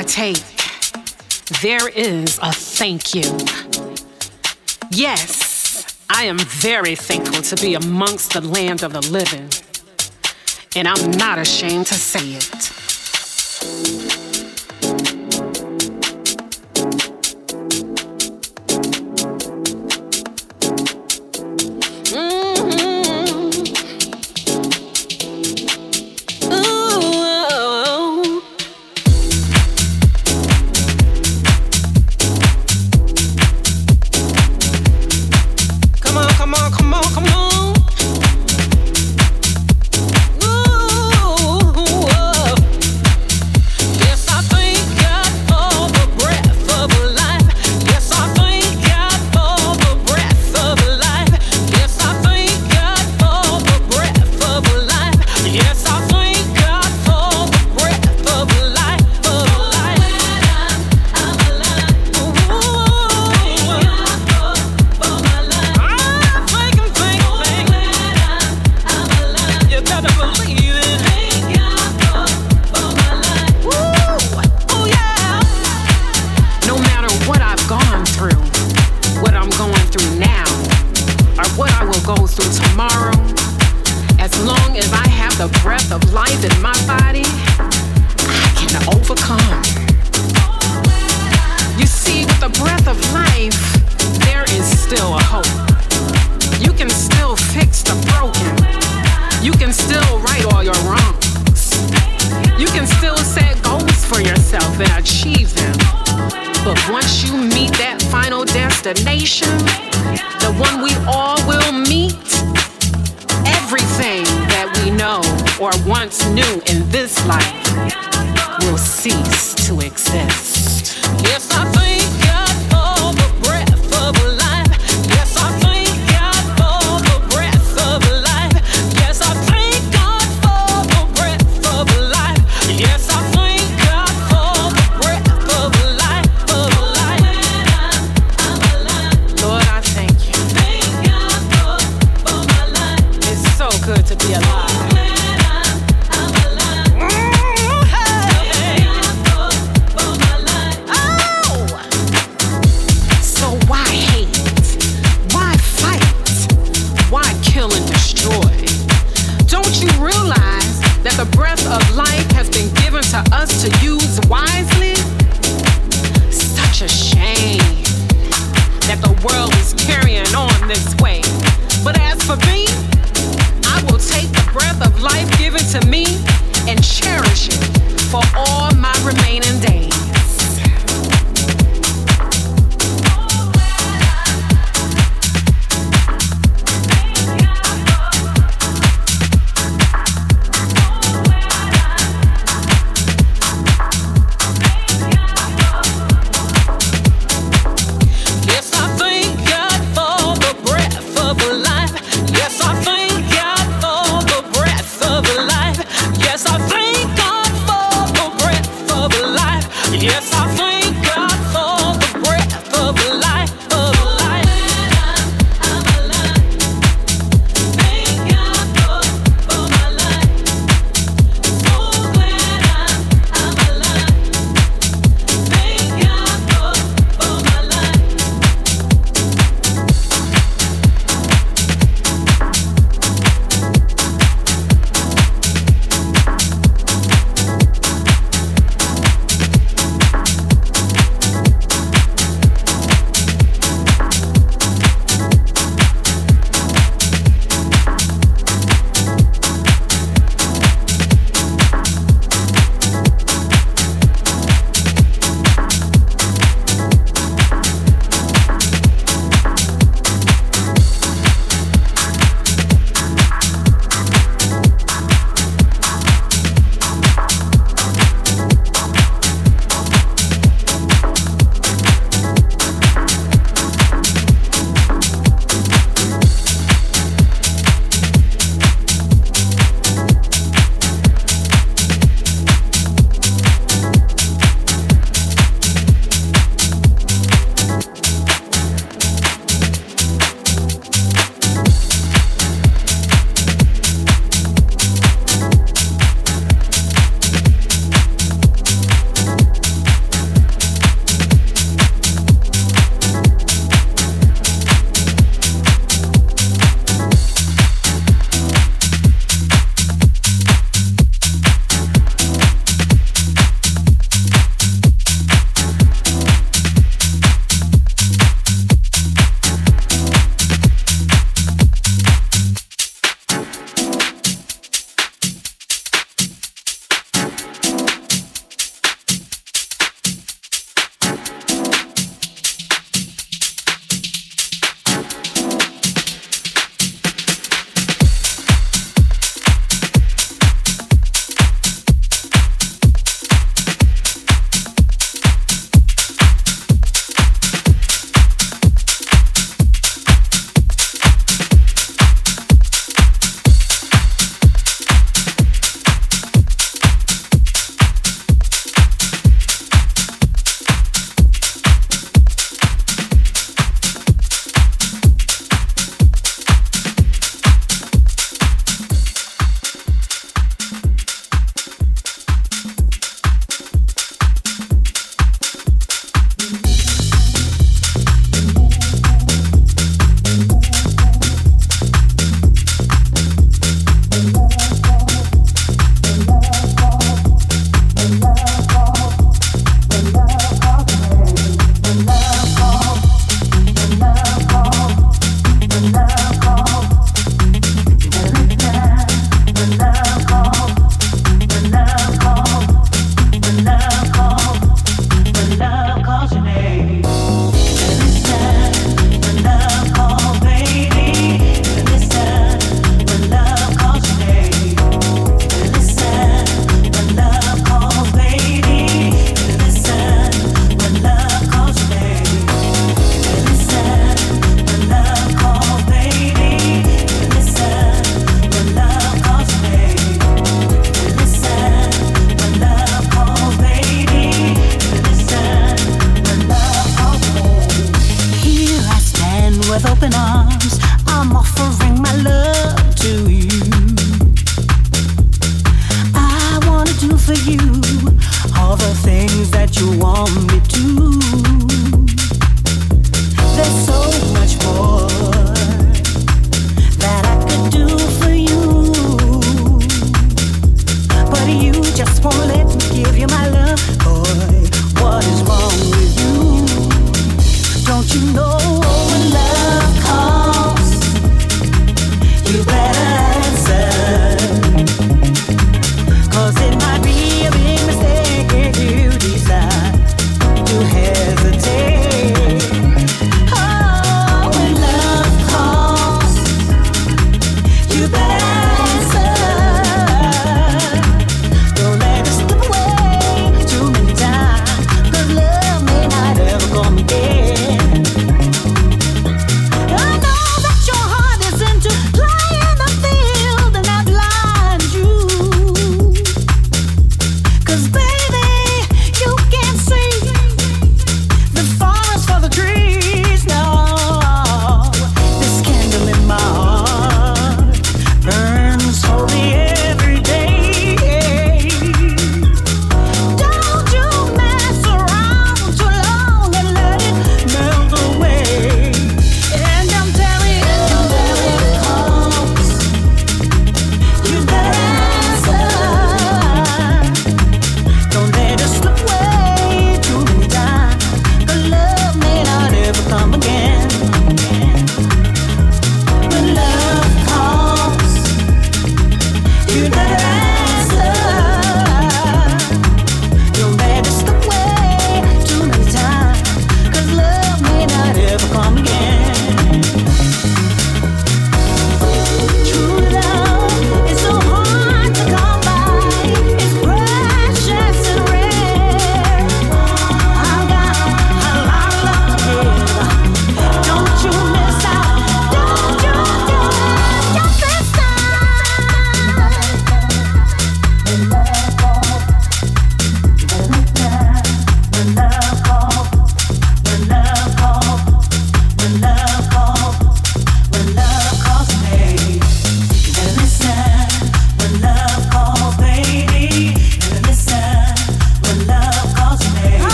I take, there is a thank you. Yes, I am very thankful to be amongst the land of the living, and I'm not ashamed to say it.